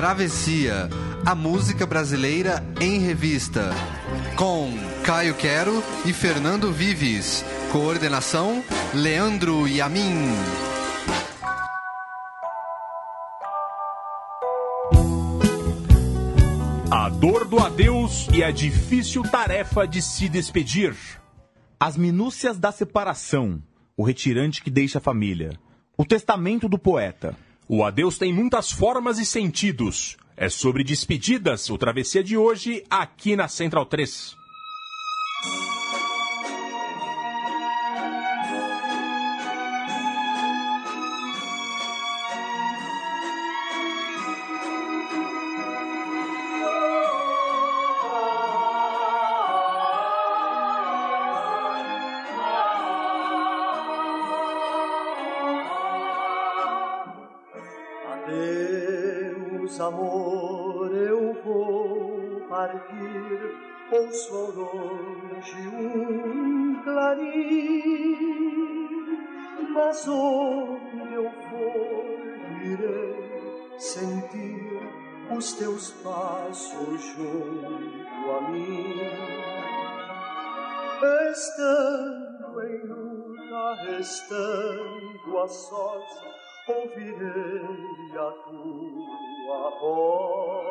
Travessia, a música brasileira em revista. Com Caio Quero e Fernando Vives. Coordenação: Leandro Yamin. A dor do adeus e a difícil tarefa de se despedir. As minúcias da separação. O retirante que deixa a família. O testamento do poeta. O adeus tem muitas formas e sentidos. É sobre despedidas o Travessia de hoje aqui na Central 3. Mas onde eu for, irei sentir os teus passos junto a mim. Estando em luta, estando a sós, ouvirei a tua voz.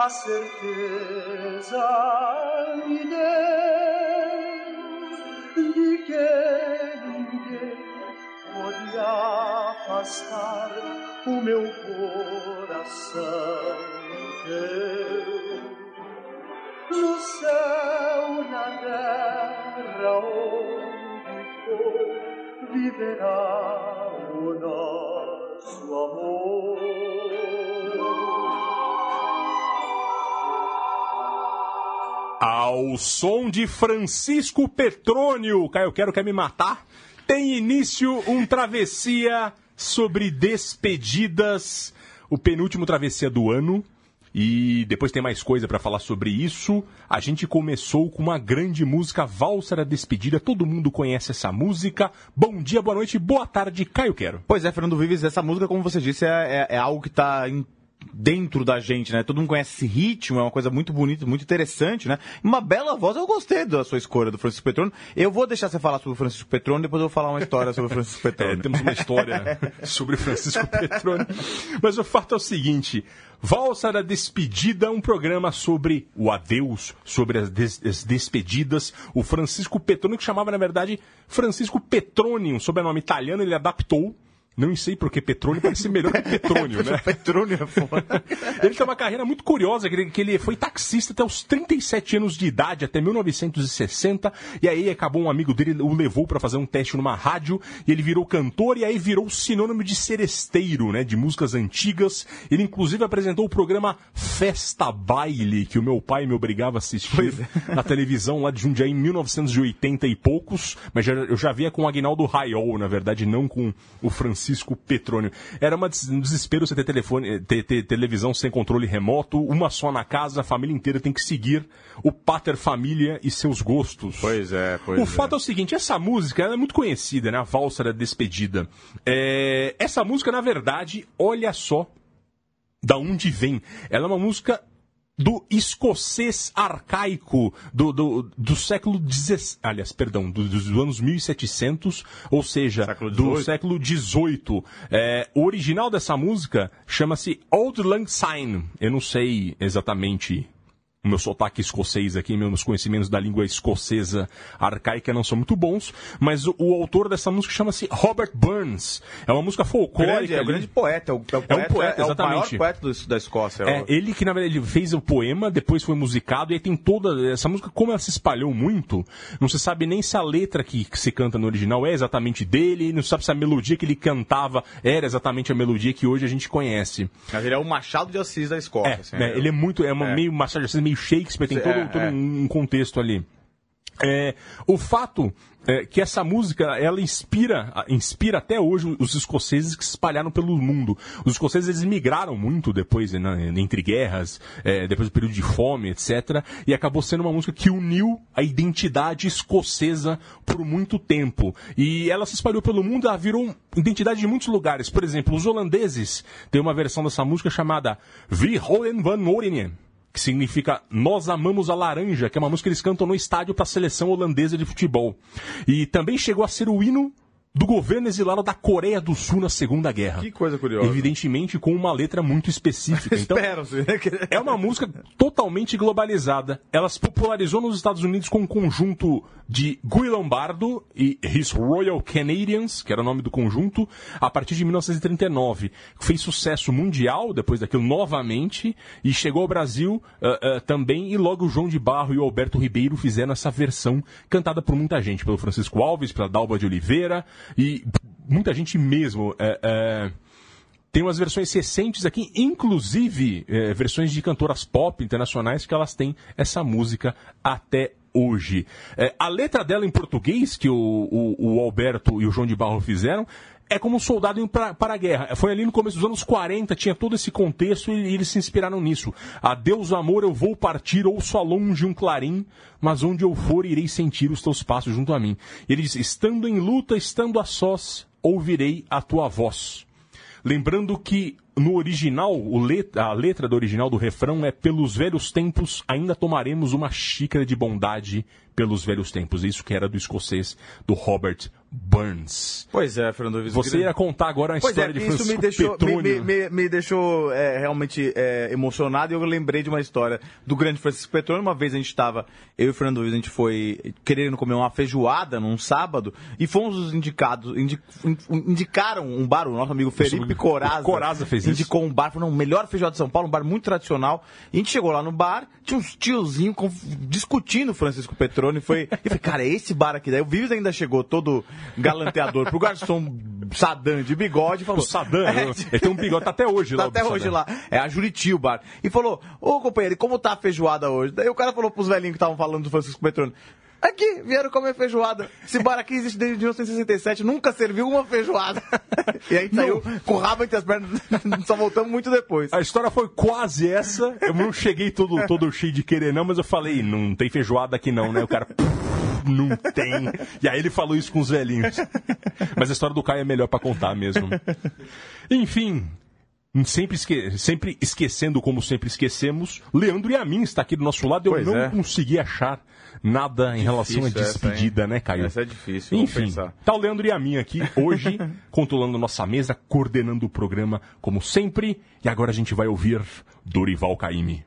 A certeza Ao som de Francisco Petrônio, Caio Quero Quer Me Matar, tem início um travessia sobre despedidas, o penúltimo travessia do ano. E depois tem mais coisa pra falar sobre isso. A gente começou com uma grande música, Valsa da Despedida. Todo mundo conhece essa música. Bom dia, boa noite, boa tarde, Caio Quero. Pois é, Fernando Vives, essa música, como você disse, é, é- é algo que tá em- dentro da gente, né? Todo mundo conhece esse ritmo, é uma coisa muito bonita, muito interessante, né? Uma bela voz, eu gostei da sua escolha do Francisco Petrone. Eu vou deixar você falar sobre o Francisco Petrone, depois eu vou falar uma história sobre o Francisco É, Petrone. temos uma história sobre Francisco Petrone. Mas o fato é o seguinte: Valsa da Despedida, um programa sobre o adeus, sobre as, des- as despedidas. O Francisco Petrone, que chamava, na verdade, Francisco Petrone, um sobrenome italiano, ele adaptou. Não sei porque Petrone parece melhor que Petrônio, né? Petrone é foda. Ele tem uma carreira muito curiosa, que ele, que ele foi taxista até os 37 anos de idade, até 1960, e aí acabou um amigo dele, o levou para fazer um teste numa rádio, e ele virou cantor, e aí virou sinônimo de seresteiro, né, de músicas antigas. Ele inclusive apresentou o programa Festa Baile, que o meu pai me obrigava a assistir na televisão lá de Jundiaí em 1980 e poucos, mas já- eu já via com o Agnaldo Raiol, na verdade, não com o Francisco Petrônio. Era uma des- um desespero você ter, telefone, ter, ter televisão sem controle remoto, uma só na casa, a família inteira tem que seguir o Pater Família e seus gostos. Pois é, pois O é. fato é o seguinte, essa música ela é muito conhecida, né? A Valsa da Despedida. É, essa música, na verdade, olha só da onde vem. Ela é uma música do escocês arcaico do, do, do século XVI, aliás, perdão, do- dos anos 1700, ou seja, Século do século XVIII. É, o original dessa música chama-se Old Lang Syne. Eu não sei exatamente o meu sotaque escocês aqui, meus conhecimentos da língua escocesa arcaica não são muito bons, mas o, o autor dessa música chama-se Robert Burns. É uma música folclórica. Grande, é o ali. grande poeta. É, o, é, o poeta, poeta, é o exatamente. maior poeta do- da Escócia. É, ele que na verdade ele fez o poema, depois foi musicado, e aí tem toda. Essa música, como ela se espalhou muito, não se sabe nem se a letra que, que se canta no original é exatamente dele, não se sabe se a melodia que ele cantava era exatamente a melodia que hoje a gente conhece. Mas ele é o Machado de Assis da Escócia. É, assim, né, ele é muito. É, uma, É. meio Machado de Assis, meio Shakespeare, tem É, todo, todo é. um contexto ali. É, o fato é que essa música ela inspira, inspira até hoje os escoceses que se espalharam pelo mundo. Os escoceses eles migraram muito depois, né, entre guerras, é, depois do período de fome, etc. E acabou sendo uma música que uniu a identidade escocesa por muito tempo. E ela se espalhou pelo mundo, ela virou identidade de muitos lugares. Por exemplo, os holandeses têm uma versão dessa música chamada Vi Holland van Oranje que significa Nós Amamos a Laranja, que é uma música que eles cantam no estádio para a seleção holandesa de futebol. E também chegou a ser o hino do governo exilado da Coreia do Sul na Segunda Guerra. Que coisa curiosa. Evidentemente com uma letra muito específica. Então, é uma música totalmente globalizada. Ela se popularizou nos Estados Unidos com um conjunto de Guy Lombardo e His Royal Canadians, que era o nome do conjunto, a partir de 1939. Fez sucesso mundial depois daquilo novamente e chegou ao Brasil ah, ah, também. E logo o João de Barro e o Alberto Ribeiro fizeram essa versão cantada por muita gente, pelo Francisco Alves, pela Dalva de Oliveira e muita gente mesmo. é, é, tem umas versões recentes aqui, inclusive eh, versões de cantoras pop internacionais que elas têm essa música até hoje. Eh, a letra dela em português, que o, o- o Alberto e o João de Barro fizeram, é como um soldado indo para a guerra. Foi ali no começo dos anos 40, tinha todo esse contexto e, eles se inspiraram nisso. Adeus, amor, eu vou partir, ouço a longe um clarim, mas onde eu for irei sentir os teus passos junto a mim. E ele diz, estando em luta, estando a sós, ouvirei a tua voz. Lembrando que no original, let- a letra do original do refrão é pelos velhos tempos ainda tomaremos uma xícara de bondade pelos velhos tempos. Isso que era do escocês do Robert Burns. Pois é, Fernando Vives. Você ia contar agora a Pois história é, de isso Francisco me deixou, me, Petrônio. me- me- me deixou é, realmente é, emocionado e eu lembrei de uma história do grande Francisco Petrônio. Uma vez a gente estava, eu e o Fernando Vives, a gente foi querendo comer uma feijoada num sábado e fomos os indicados, indi- in- indicaram um bar, o nosso amigo Felipe Coraza. Coraza fez isso. Indicou um bar, falou, não, o melhor feijoada de São Paulo, um bar muito tradicional. E a gente chegou lá no bar, tinha uns tiozinhos discutindo o Francisco Petrônio. E foi, eu falei, cara, é esse bar aqui. Daí o Vives ainda chegou todo galanteador pro garçom Sadam de bigode e falou... O Saddam, É, ele tem um bigode, tá até hoje Tá lá. até hoje lá. É a Juriti o bar. E falou, ô companheiro, e como tá a feijoada hoje? Daí o cara falou pros velhinhos que estavam falando do Francisco Petrônio. Aqui, vieram comer feijoada. Esse bar aqui existe desde 1967, nunca serviu uma feijoada. E aí saiu com o rabo entre as pernas, só voltamos muito depois. A história foi quase essa. Eu não cheguei todo, todo cheio de querer, não, mas eu falei, não tem feijoada aqui não, né? O cara. Não tem. E aí ele falou isso com os velhinhos. Mas a história do Caio é melhor pra contar mesmo. Enfim. Sempre, esque- sempre esquecendo como sempre esquecemos, Leandro e a mim está aqui do nosso lado. Eu Pois não é. consegui achar nada em relação à essa, despedida, né, Caio? Essa é difícil, Enfim, tá o Leandro e a mim aqui hoje, controlando nossa mesa, coordenando o programa como sempre. E agora a gente vai ouvir Dorival Caymmi.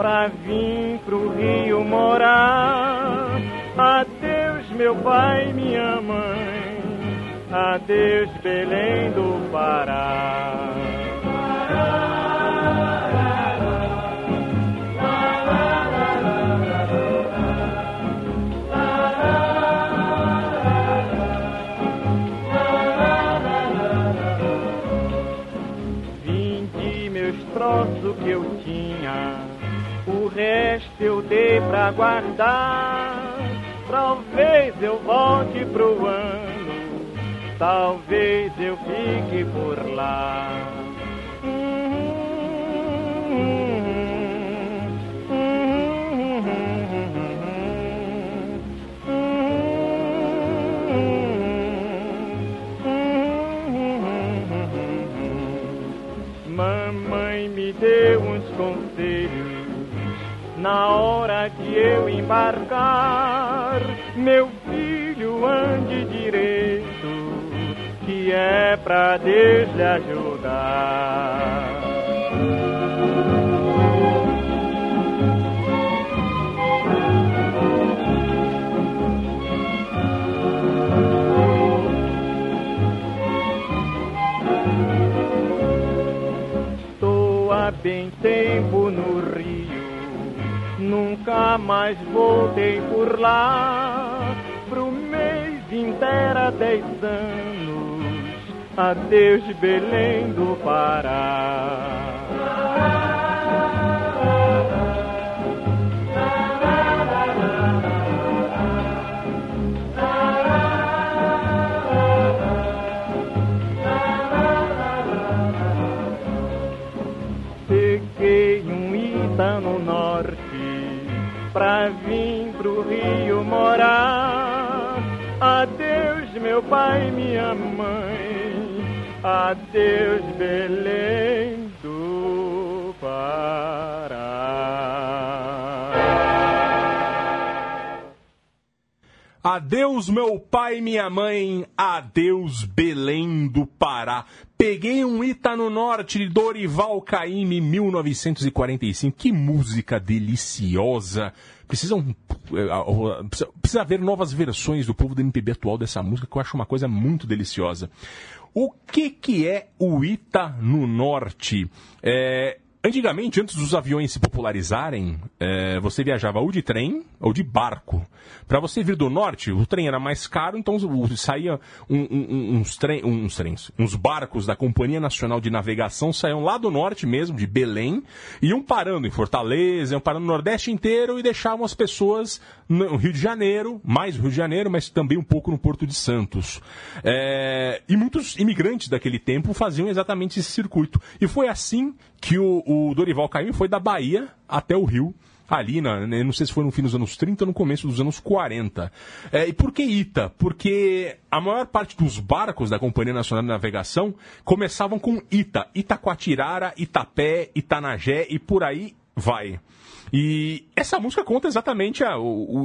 Pra vir pro Rio morar. Adeus, meu pai minha mãe. Adeus, Belém do Pará. Vendi o resto eu dei pra guardar. Talvez eu volte pro ano, talvez eu fique por lá. Mais voltei por lá. Pro mês inteira dez anos, adeus Belém do Pará. Pai minha mãe. Adeus, Belém do Pará. Adeus, meu pai minha mãe. Adeus, Belém do Pará. Peguei um Ita no Norte de Dorival Caymmi, 1945. Que música deliciosa. Precisam, precisa- precisa haver novas versões do povo do MPB atual dessa música, que eu acho uma coisa muito deliciosa. O que, que é o Ita no Norte? É, Antigamente, antes dos aviões se popularizarem, eh, você viajava ou de trem ou de barco. Para você vir do norte, o trem era mais caro, então saía um- um- uns, uns trens, uns barcos da Companhia Nacional de Navegação saíam lá do norte mesmo, de Belém, iam parando em Fortaleza, iam parando no Nordeste inteiro e deixavam as pessoas no Rio de Janeiro, mais no Rio de Janeiro, mas também um pouco no Porto de Santos. Eh, e muitos imigrantes daquele tempo faziam exatamente esse circuito. E foi assim que o, o Dorival Caymmi foi da Bahia até o Rio, ali, na, né, não sei se foi no fim dos anos 30 ou no começo dos anos 40. É, e por que Ita? Porque a maior parte dos barcos da Companhia Nacional de Navegação começavam com Ita. Itacoatirara, Itapé, Itanagé e por aí vai. E essa música conta exatamente a- o,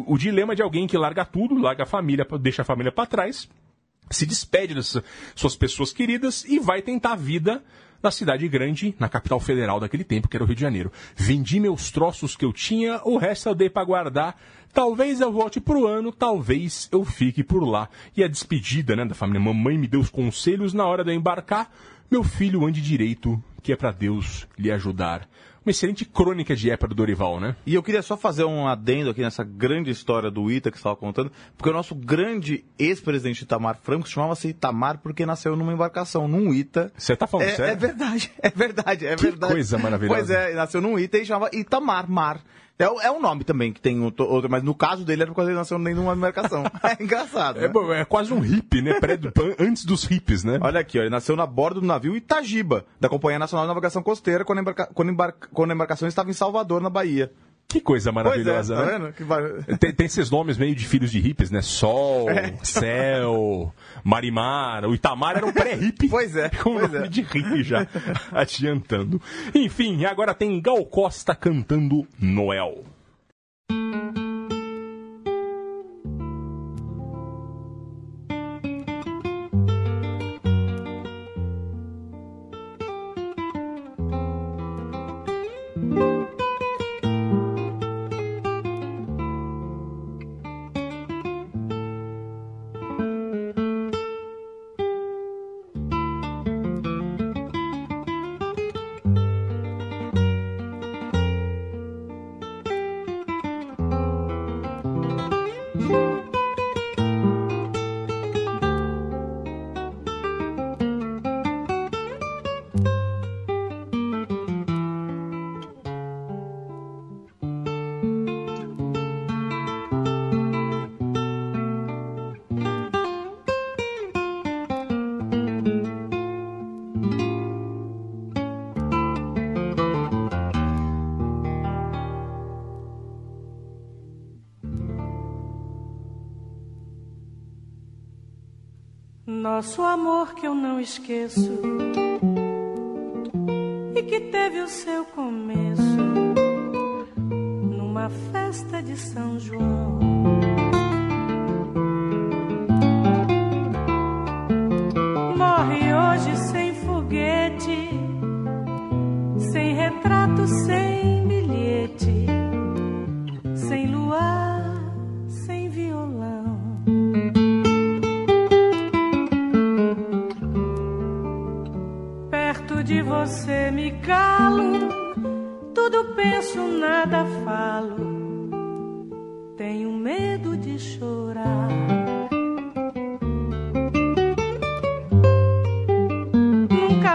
o- o dilema de alguém que larga tudo, larga a família, deixa a família para trás, se despede das suas pessoas queridas e vai tentar a vida na cidade grande, na capital federal daquele tempo, que era o Rio de Janeiro. Vendi meus troços que eu tinha, o resto eu dei para guardar. Talvez eu volte pro ano, talvez eu fique por lá. E a despedida, né, da família. Mamãe me deu os conselhos na hora de eu embarcar. Meu filho ande direito, que é para Deus lhe ajudar. Uma excelente crônica de época do Dorival, né? E eu queria só fazer um adendo aqui nessa grande história do Ita que você estava contando, porque o nosso grande ex-presidente Itamar Franco chamava-se Itamar porque nasceu numa embarcação, num Ita. Você tá falando É, sério? é verdade, é verdade, é Que verdade. coisa maravilhosa. Pois é, nasceu num Ita e chamava Itamar, mar. É, o- é um nome também que tem outro, mas no caso dele era por causa que ele nasceu nem numa embarcação. É engraçado. É, né? bom, é quase um hippie, né? Pré- antes dos hippies, né? Olha aqui, ó, ele nasceu na bordo do navio Itagiba, da Companhia Nacional de Navegação Costeira, quando embarca- quando embarca- quando a embarcação estava em Salvador, na Bahia. Que coisa maravilhosa, é, tá né? Que va- Tem, tem esses nomes meio de filhos de hippies, né? Sol, Céu, Marimar. O Itamar era um pré-hippie. Pois é, Com pois nome é. de hippie já, adiantando. Enfim, agora tem Gal Costa cantando Noel. Esqueço. E que teve o seu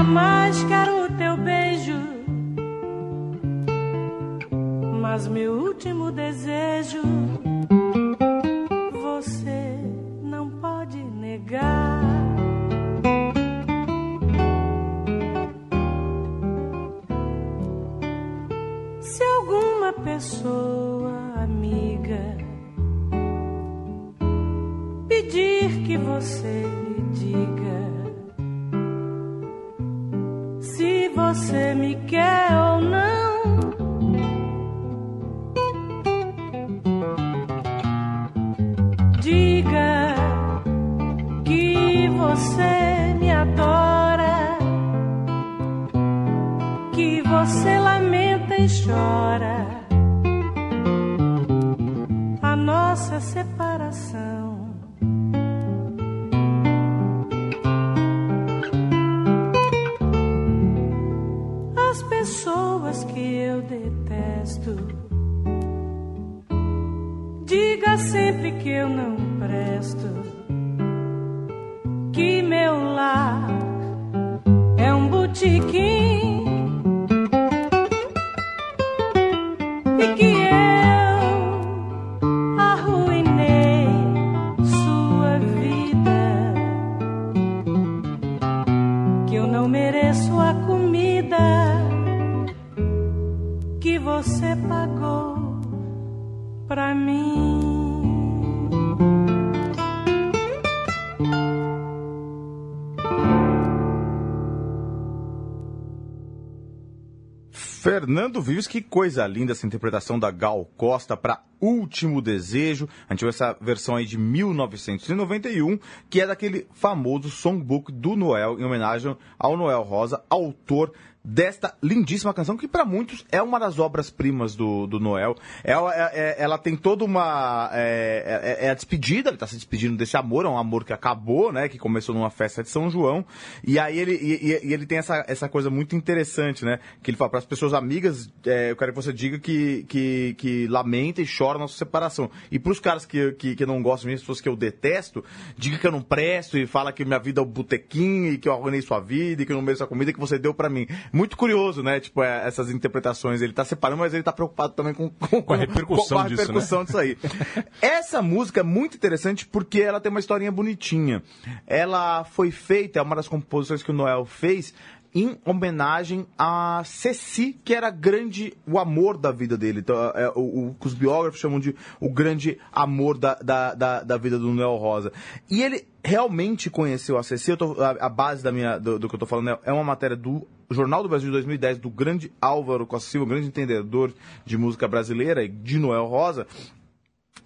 Nunca mais Fernando Vives, que coisa linda essa interpretação da Gal Costa para Último Desejo. A gente viu essa versão aí de 1991, que é daquele famoso songbook do Noel, em homenagem ao Noel Rosa, autor desta lindíssima canção, que para muitos é uma das obras-primas do, do Noel. Ela, é- é- ela tem toda uma. É, é- é a despedida, ele está se despedindo desse amor, é um amor que acabou, né? Que começou numa festa de São João. E aí ele, e, e- ele tem essa, essa coisa muito interessante, né? Que ele fala para as pessoas amigas, é, eu quero que você diga que, que, que lamenta e chora a nossa separação. E para os caras que, que, que não gostam de mim, as pessoas que eu detesto, diga que eu não presto e fala que minha vida é o botequim e que eu arruinei sua vida e que eu não mereço a comida que você deu para mim. Muito curioso, né? Tipo, é, essas interpretações. Ele tá separando, mas ele tá preocupado também com, com, Com a repercussão com a disso, né? repercussão disso aí. Essa música é muito interessante porque ela tem uma historinha bonitinha. Ela foi feita, é uma das composições que o Noel fez em homenagem a Ceci, que era grande o amor da vida dele. Então, é, o, o que os biógrafos chamam de o grande amor da, da, da, da vida do Noel Rosa. E ele realmente conheceu a Ceci. Tô- a, a base da minha, do, do que eu tô falando é- é uma matéria do Jornal do Brasil de 2010, do grande Álvaro Costa Silva, grande entendedor de música brasileira e de Noel Rosa.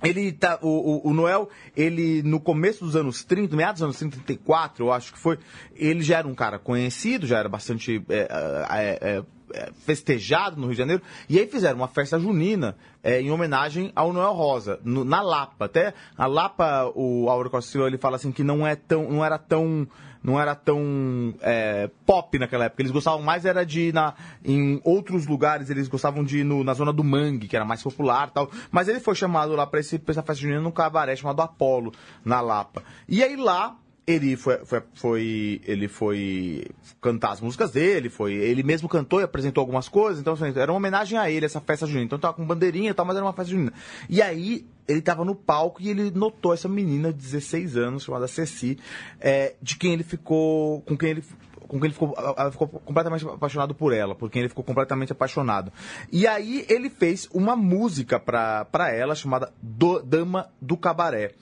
Ele tá, o, o, o Noel, ele no começo dos anos 30, meados dos anos 30, 34, eu acho que foi, ele já era um cara conhecido, já era bastante é, é, é, é, festejado no Rio de Janeiro, e aí fizeram uma festa junina é, em homenagem ao Noel Rosa, no- na Lapa. Até a Lapa, o Álvaro Costa ele fala assim que não, é tão, não era tão não era tão é, pop naquela época. Eles gostavam mais era de ir na, em outros lugares, eles gostavam de ir no- na zona do Mangue, que era mais popular tal. Mas ele foi chamado lá para essa festa junina num cabaré chamado Apolo, na Lapa. E aí lá ele foi, foi, foi- ele foi cantar as músicas dele, foi ele mesmo cantou e apresentou algumas coisas, então assim, era uma homenagem a ele essa festa junina. Então tava com bandeirinha e tal, mas era uma festa junina. E aí ele tava no palco e ele notou essa menina de 16 anos chamada Ceci, é, de quem ele ficou, com quem ele com quem ele ficou, ficou completamente apaixonado por ela, por quem ele ficou completamente apaixonado. E aí ele fez uma música pra ela chamada Do- Dama do Cabaré.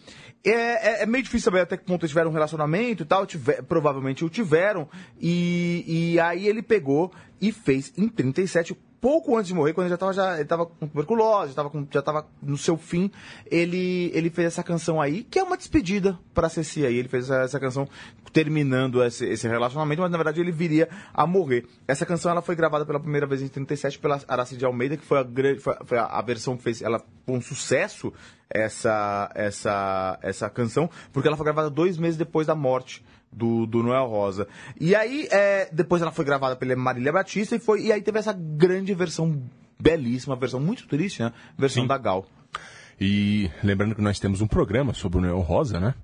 É, é- é meio difícil saber até que ponto eles tiveram um relacionamento e tal, tiver- provavelmente o tiveram, e, e aí ele pegou e fez em 37, pouco antes de morrer, quando ele já estava já, ele tava com tuberculose, tava com- já estava no seu fim, ele, ele fez essa canção aí, que é uma despedida para Ceci aí. Ele fez essa, essa canção terminando esse, esse relacionamento, mas na verdade ele viria a morrer. Essa canção ela foi gravada pela primeira vez em 37 pela Aracide Almeida, que foi a, grande, foi, a, versão que fez ela com sucesso essa, essa, essa canção, porque ela foi gravada dois meses depois da morte do, do Noel Rosa. E aí, é, depois ela foi gravada pela Marília Batista e, foi, e aí teve essa grande versão, belíssima, versão muito triste, né? Versão Sim. da Gal. E lembrando que nós temos um programa sobre o Noel Rosa, né?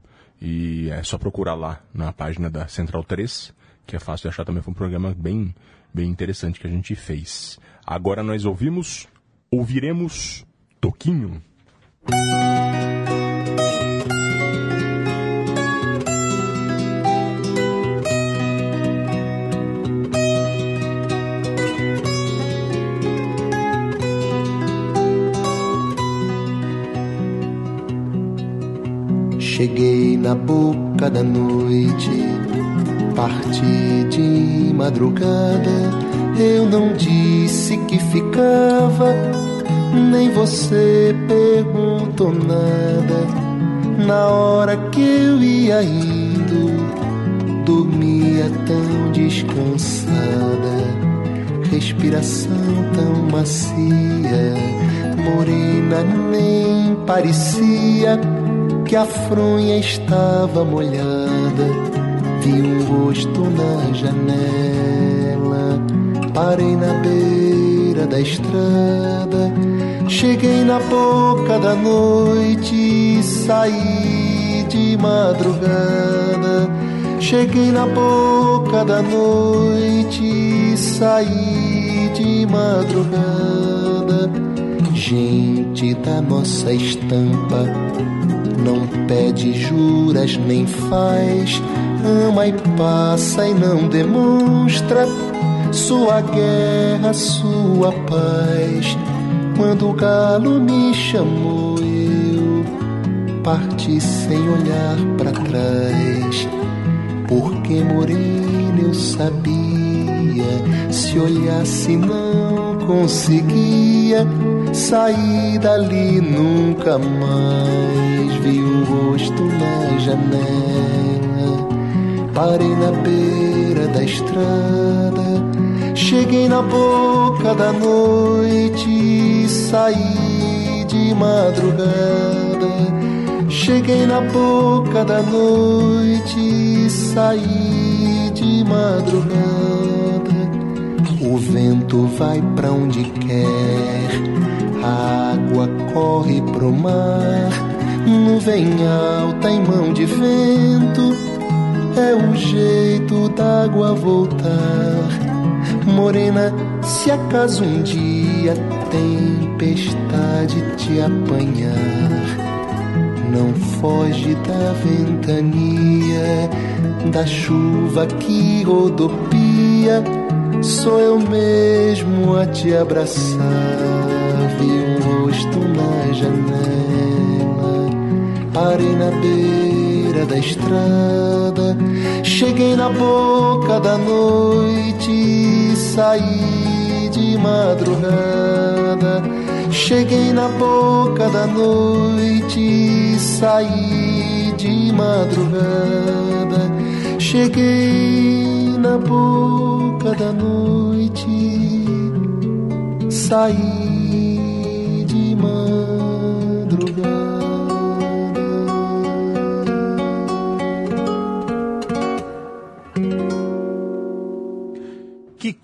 E é só procurar lá na página da Central 3, que é fácil de achar também. Foi um programa bem, bem interessante que a gente fez. Agora nós ouvimos, ouviremos Toquinho. Cheguei na boca da noite, parti de madrugada. Eu não disse que ficava, nem você perguntou nada. Na hora que eu ia indo, dormia tão descansada, respiração tão macia, morena nem parecia que a fronha estava molhada. Vi um rosto na janela, parei na beira da estrada. Cheguei na boca da noite, saí de madrugada. Cheguei na boca da noite, saí de madrugada. Gente da nossa estampa, não pede juras nem faz, ama e passa e não demonstra sua guerra, sua paz. Quando o galo me chamou, eu parti sem olhar para trás. Porque morena eu sabia, se olhasse não conseguia sair dali nunca mais. Vi o rosto na janela, parei na beira da estrada. Cheguei na boca da noite, saí de madrugada. Cheguei na boca da noite, saí de madrugada. Vento vai pra onde quer, a água corre pro mar. Nuvem alta em mão de vento, é o jeito d'água voltar. Morena, se acaso um dia tempestade te apanhar, não foge da ventania, da chuva que rodopia. Sou eu mesmo a te abraçar. Vi um rosto na janela, parei na beira da estrada. Cheguei na boca da noite, saí de madrugada. Cheguei na boca da noite, saí de madrugada. Cheguei na boca da noite, saí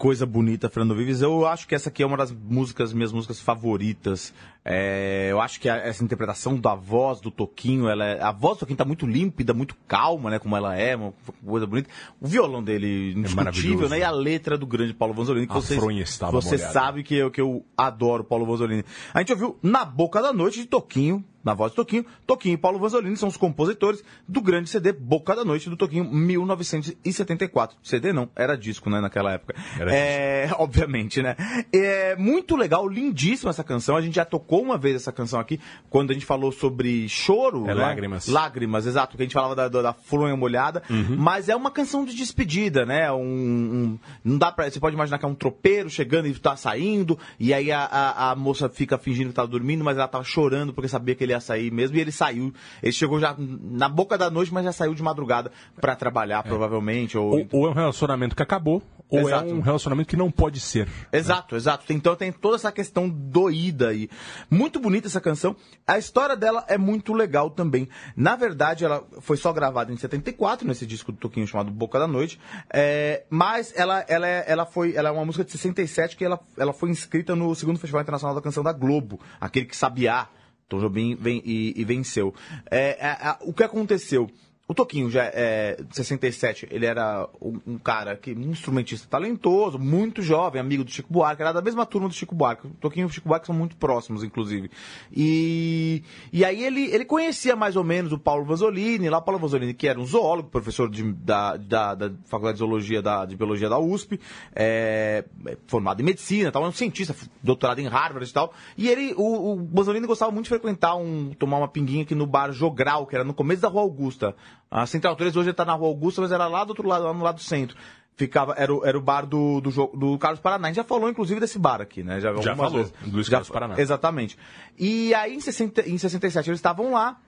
coisa bonita, Fernando Vives. Eu acho que essa aqui é uma das músicas, minhas músicas favoritas É, eu acho que a- essa interpretação da voz do Toquinho, ela é- a voz do Toquinho tá muito límpida, muito calma, né? Como ela é, uma coisa bonita. O violão dele indiscutível, maravilhoso. né? E a letra do grande Paulo Vanzolini, que A vocês, você molhada. sabe que eu, que eu adoro Paulo Vanzolini. A gente ouviu Na Boca da Noite de Toquinho, na voz de Toquinho. Toquinho e Paulo Vanzolini são os compositores do grande CD Boca da Noite do Toquinho, 1974. CD não, era disco, né, naquela época. Era é, obviamente, né? É muito legal, lindíssima essa canção. A gente já tocou uma vez essa canção aqui, quando a gente falou sobre choro. É né? Lágrimas. Lágrimas, exato, que a gente falava da, da, da fronha molhada. Uhum. Mas é uma canção de despedida, né? Um, um- não dá pra. Você pode imaginar que é um tropeiro chegando e tá saindo, e aí a, a, a moça fica fingindo que tá dormindo, mas ela tava chorando porque sabia que ele ia sair mesmo, e ele saiu. Ele chegou já na boca da noite, mas já saiu de madrugada pra trabalhar, provavelmente. Ou... Ou, ou é um relacionamento que acabou, ou Exato. é um relacionamento que não pode ser. Exato, exato. Então tem toda essa questão doída aí. Muito bonita essa canção. A história dela é muito legal também. Na verdade, ela foi só gravada em 74, nesse disco do Toquinho chamado Boca da Noite. É, mas ela, ela, é, ela, foi, ela é uma música de 67 que ela, ela foi inscrita no segundo Festival Internacional da Canção da Globo. Aquele que sabiá. Tom Jobim vem, e, e venceu. É, é, é, o que aconteceu? O Toquinho já é de 67, ele era um, cara que um instrumentista talentoso, muito jovem, amigo do Chico Buarque, era da mesma turma do Chico Buarque. O Toquinho e o Chico Buarque são muito próximos, inclusive. E, e aí ele, ele conhecia mais ou menos o Paulo Vanzolini, lá o Paulo Vanzolini, que era um zoólogo, professor de- da, da, da Faculdade de Zoologia da, de Biologia da USP, é, formado em medicina, tal, um cientista, doutorado em Harvard e tal. E ele, o, o Vanzolini gostava muito de frequentar um, tomar uma pinguinha aqui no bar Jogral, que era no começo da Rua Augusta. A Central 3 hoje está na Rua Augusta, mas era lá do outro lado, lá no lado do centro. Ficava, era, o- era o bar do, do, jo- do Carlos Paraná. A gente já falou, inclusive, desse bar aqui, né? Já, algumas falou, vezes. Luiz Já- Carlos Paraná. Exatamente. E aí, em, 60, em 67, eles estavam lá.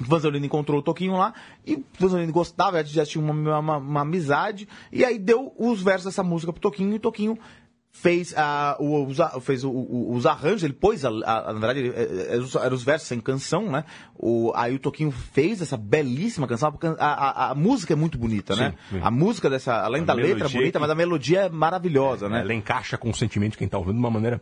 O Vanzolini encontrou o Toquinho lá e o Vanzolini gostava, já tinha uma, uma, uma amizade. E aí deu os versos dessa música pro Toquinho e o Toquinho fez, ah, o, os, a- fez o- o- os arranjos, ele pôs, a, a- na verdade, é- é- os- eram os versos sem canção, né? O, aí o Toquinho fez essa belíssima canção, porque a, a- a música é muito bonita, né? sim. A música dessa, além A da letra melodia bonita, que- mas a melodia é maravilhosa, né? Ela encaixa com o sentimento de quem tá ouvindo de uma maneira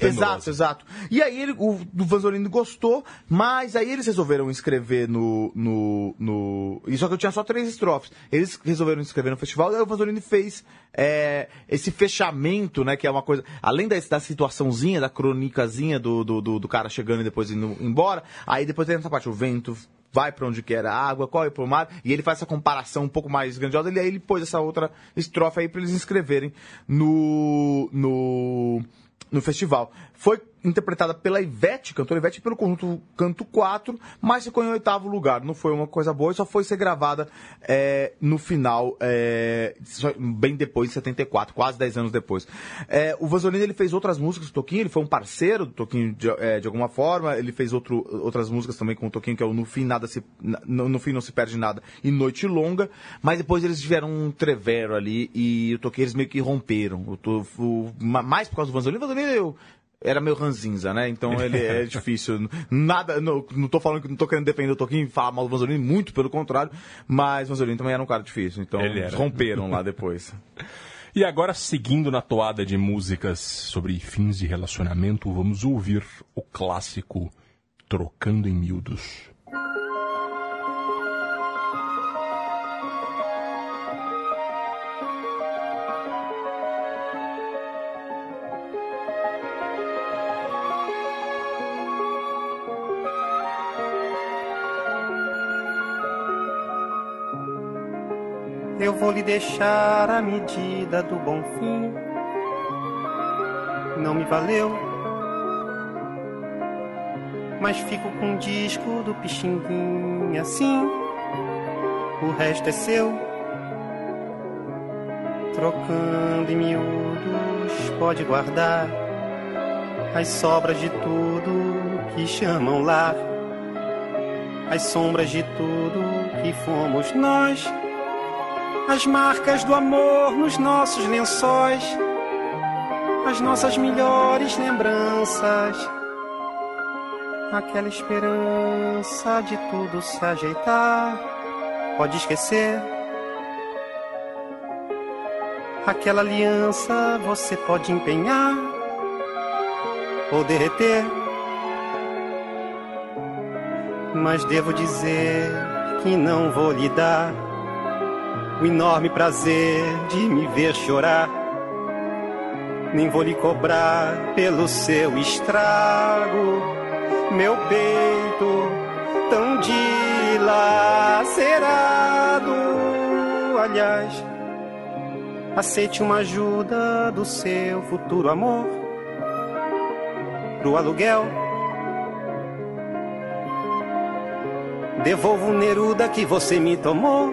Exato, exato. E aí ele, o do Vanzolini gostou, mas aí eles resolveram escrever no, no, no. Só que eu tinha só três estrofes. Eles resolveram escrever no festival, e aí o Vanzolini fez é, esse fechamento, né? Que é uma coisa. Além da, da situaçãozinha, da cronicazinha do, do, do, do cara chegando e depois indo embora, aí depois tem essa parte, o vento. Vai pra onde quer a água, corre pro mar, e ele faz essa comparação um pouco mais grandiosa, e aí ele pôs essa outra estrofe aí pra eles inscreverem no, no, no festival. Foi interpretada pela Ivete, cantora Ivete, pelo conjunto Canto 4, mas ficou em oitavo lugar. Não foi uma coisa boa, só foi ser gravada é, no final, é, bem depois, em 74, quase 10 anos depois. É, o Vanzolini ele fez outras músicas do Toquinho, ele foi um parceiro do Toquinho de, é, de alguma forma, ele fez outro, outras músicas também com o Toquinho, que é o No Fim, nada se, no, no Fim Não Se Perde Nada e Noite Longa, mas depois eles tiveram um trevero ali e o Toquinho eles meio que romperam. O, mais por causa do Vanzolini, o Vanzolini eu, era meio ranzinza, né? Então ele é difícil. Nada, não, não tô falando que não tô querendo defender o Toquinho e falar mal do Vanzolini, muito pelo contrário, mas o Vanzolini também era um cara difícil, então Ele eles era. romperam lá depois. E agora, seguindo na toada de músicas sobre fins de relacionamento, vamos ouvir o clássico Trocando em Miúdos. Vou lhe deixar a medida do bom fim. Não me valeu, mas fico com o disco do Pixinguinha assim. O resto é seu. Trocando em miúdos, pode guardar as sobras de tudo que chamam lar, as sombras de tudo que fomos nós as marcas do amor nos nossos lençóis, as nossas melhores lembranças, aquela esperança de tudo se ajeitar. Pode esquecer. Aquela aliança você pode empenhar ou derreter. mas devo dizer que não vou lhe dar o enorme prazer de me ver chorar. Nem vou lhe cobrar pelo seu estrago, meu peito tão dilacerado. Aliás, aceite uma ajuda do seu futuro amor pro aluguel. Devolvo o Neruda que você me tomou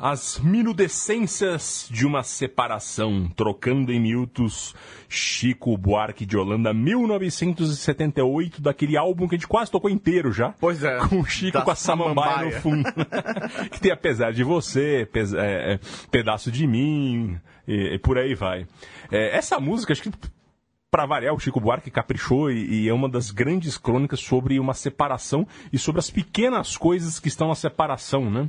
As minudescências de uma separação, trocando em miúdos Chico Buarque de Holanda, 1978, daquele álbum que a gente quase tocou inteiro já. Pois é. Com o Chico com a Samambaia no Samambaia. fundo. que tem Apesar de Você, é, é, Pedaço de Mim, e, e por aí vai. É, essa música, acho que Pra variar, o Chico Buarque caprichou e, e é uma das grandes crônicas sobre uma separação e sobre as pequenas coisas que estão na separação, né?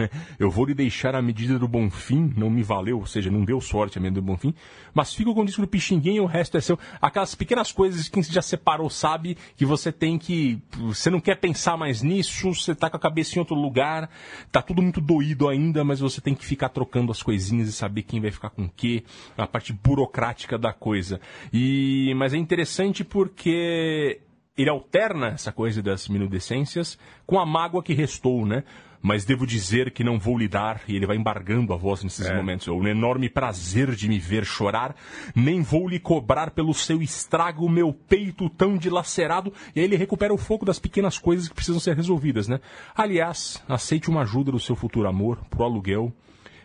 É, Eu vou lhe deixar a medida do bom fim, não me valeu, ou seja, não deu sorte a medida do bom fim, mas fica com o disco do Pixinguinha e o resto é seu. Aquelas pequenas coisas que quem já separou sabe que você tem que. Você não quer pensar mais nisso, você tá com a cabeça em outro lugar, tá tudo muito doído ainda, mas você tem que ficar trocando as coisinhas e saber quem vai ficar com o quê, a parte burocrática da coisa. E, mas é interessante porque ele alterna essa coisa das minudescências com a mágoa que restou, né? Mas devo dizer que não vou lhe dar, e ele vai embargando a voz nesses momentos, o enorme prazer de me ver chorar, nem vou lhe cobrar pelo seu estrago meu peito tão dilacerado, e aí ele recupera o foco das pequenas coisas que precisam ser resolvidas, né? Aliás, aceite uma ajuda do seu futuro amor, pro aluguel,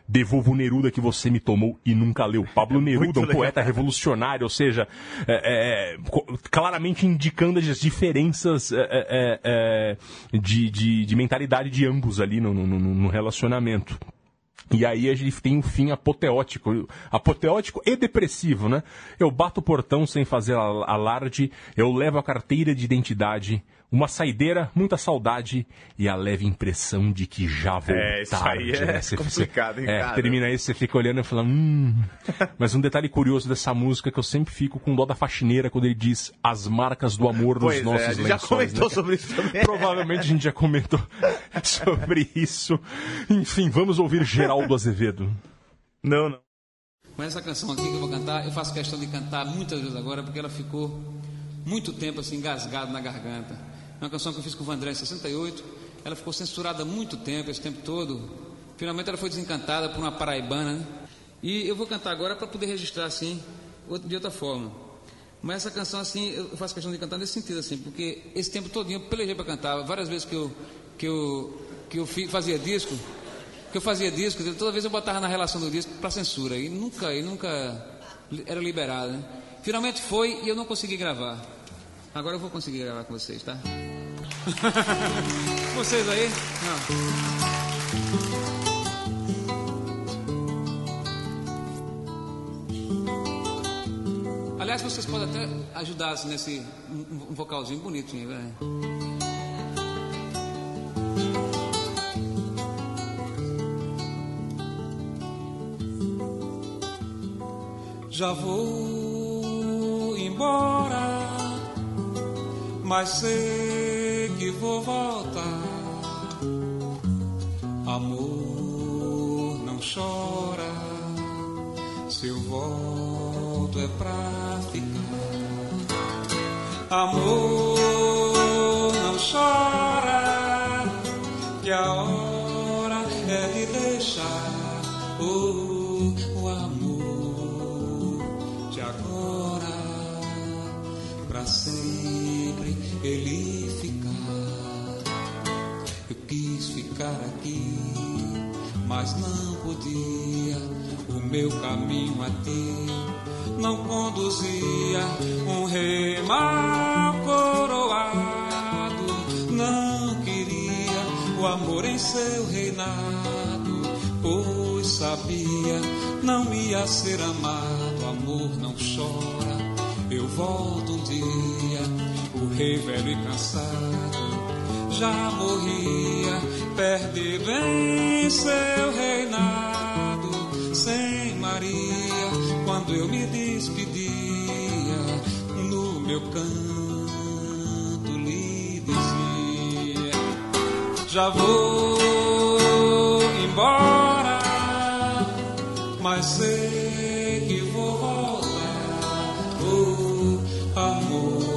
Devolvo o Neruda que você me tomou e nunca leu. Pablo Neruda, um legal. poeta revolucionário, ou seja, é, é, claramente indicando as diferenças é, é, é, de, de, de mentalidade de ambos ali no, no, no- relacionamento. E aí a gente tem um fim apoteótico, apoteótico e depressivo, né? Eu bato o portão sem fazer al- alarde, eu levo a carteira de identidade, uma saideira, muita saudade e a leve impressão de que já vou É, isso tarde. aí é né? Você- complicado, hein, é, cara? termina isso, você fica olhando e fala, hum. Mas um detalhe curioso dessa música que eu sempre fico com dó da faxineira quando ele diz as marcas do amor nos Pois nossos é, a gente já lençóis, comentou né? sobre isso também. Provavelmente a gente já comentou sobre isso. Enfim, vamos ouvir Geraldo Azevedo. Não, não. Mas essa canção aqui que eu vou cantar, eu faço questão de cantar muitas vezes agora, porque ela ficou muito tempo assim engasgada na garganta. É uma canção que eu fiz com o Vandré em 68. Ela ficou censurada há muito tempo, esse tempo todo. Finalmente ela foi desencantada por uma paraibana. né? E eu vou cantar agora para poder registrar assim, de outra forma. Mas essa canção assim, eu faço questão de cantar nesse sentido assim, porque esse tempo todinho eu pelejei para cantar. Várias vezes que eu que eu que eu fazia disco, que eu fazia disco, toda vez eu botava na relação do disco para censura e nunca e nunca era liberado, né? Finalmente foi e eu não consegui gravar. Agora eu vou conseguir gravar com vocês, tá? vocês aí? Não. Aliás, vocês podem até ajudar assim, nesse um, vocalzinho bonitinho, velho. Já vou embora, mas sei que vou voltar. Amor, não chora, se eu volto é pra ficar. Amor, ficar aqui, mas não podia. O meu caminho a ti não conduzia. Um rei mal coroado não queria o amor em seu reinado, pois sabia não ia ser amado. Amor não chora, eu volto um dia. O rei velho e cansado já morria, perdido em seu reinado, sem Maria. Quando eu me despedia no meu canto lhe dizia: Já vou embora, mas sei que vou voltar. Oh, amor,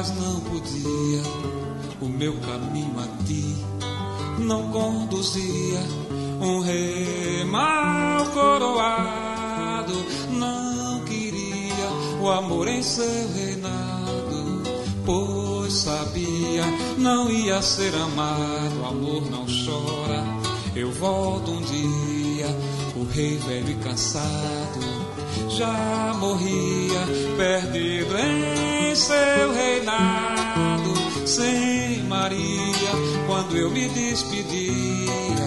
mas não podia. O meu caminho a ti não conduzia. Um rei mal coroado não queria o amor em seu reinado, pois sabia não ia ser amado. O amor não chora, eu volto um dia. O rei velho e cansado já morria, perdido em seu reinado, sem Maria. Quando eu me despedia,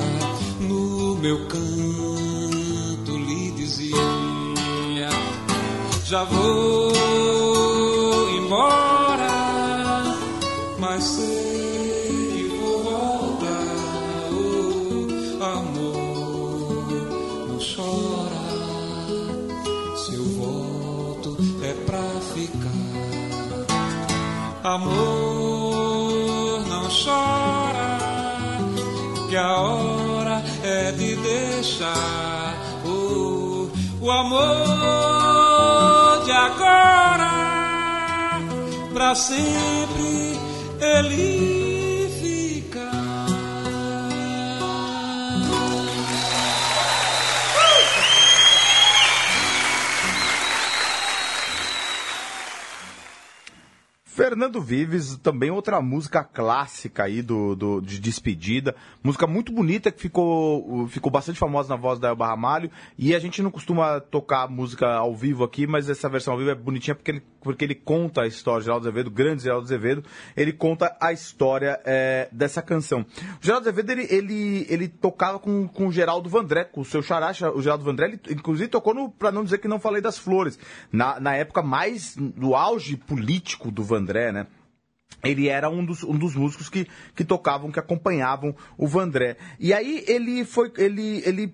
no meu canto lhe dizia: Já vou embora, mas sei Amor, não chora, que a hora é de deixar oh, o amor de agora pra sempre ele Fernando Vives, também outra música clássica aí do, do- de despedida. Música muito bonita que ficou, ficou bastante famosa na voz da Elba Ramalho. E a gente não costuma tocar música ao vivo aqui, mas essa versão ao vivo é bonitinha porque ele, porque ele conta a história. Geraldo Azevedo, grande Geraldo Azevedo, ele conta a história é, dessa canção. O Geraldo Azevedo, ele, ele, ele tocava com, com o Geraldo Vandré, com o seu xará, o Geraldo Vandré, ele inclusive tocou no, pra não dizer que não falei das flores. Na, na época mais, do auge político do Vandré, né? Ele era um dos, um dos músicos que, que tocavam, que acompanhavam o Vandré. E aí ele foi. Ele, ele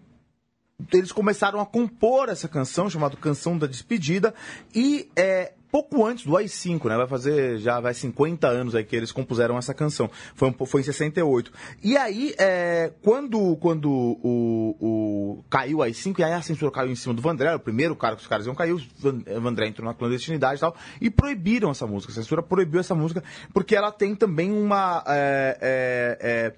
eles começaram a compor essa canção, chamada Canção da Despedida, e é, pouco antes do AI-5, né? Vai fazer, já vai 50 anos aí que eles compuseram essa canção. Foi, um, foi em 68. E aí, é, quando, quando o, o, caiu o AI-5, e aí a censura caiu em cima do Vandré, o primeiro cara que os caras iam cair, o Van- Vandré entrou na clandestinidade e tal, e proibiram essa música. A censura proibiu essa música, porque ela tem também uma... é, é,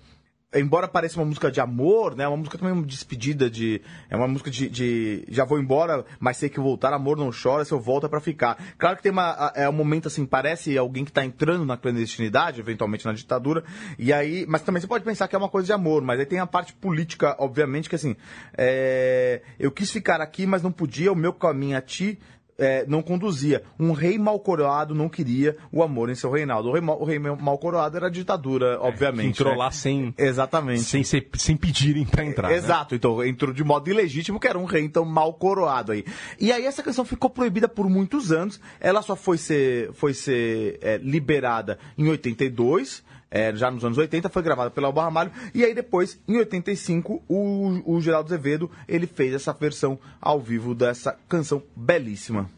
embora pareça uma música de amor, né? Uma música também de despedida de. É uma música de, de já vou embora, mas sei que voltar, amor não chora, se eu volto é pra ficar. Claro que tem uma. É um momento assim, parece alguém que tá entrando na clandestinidade, eventualmente na ditadura, e aí. Mas também você pode pensar que é uma coisa de amor, mas aí tem a parte política, obviamente, que assim. é, eu quis ficar aqui, mas não podia, o meu caminho a ti é, não conduzia. Um rei mal coroado não queria o amor em seu reinado. O rei, mal- o rei mal coroado era a ditadura, obviamente. entrou né? lá sem, Exatamente. sem, ser- sem pedirem pra entrar. né? Exato, então entrou de modo ilegítimo, que era um rei então mal coroado aí. E aí essa canção ficou proibida por muitos anos, ela só foi ser, foi ser é, liberada em 82, é, já nos anos 80, foi gravada pela Alba Ramalho, e aí depois, em 85, o, o Geraldo Azevedo, ele fez essa versão ao vivo dessa canção belíssima.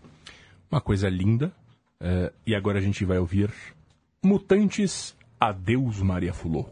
Uma coisa linda. é, e agora a gente vai ouvir Mutantes, Adeus Maria Fulô.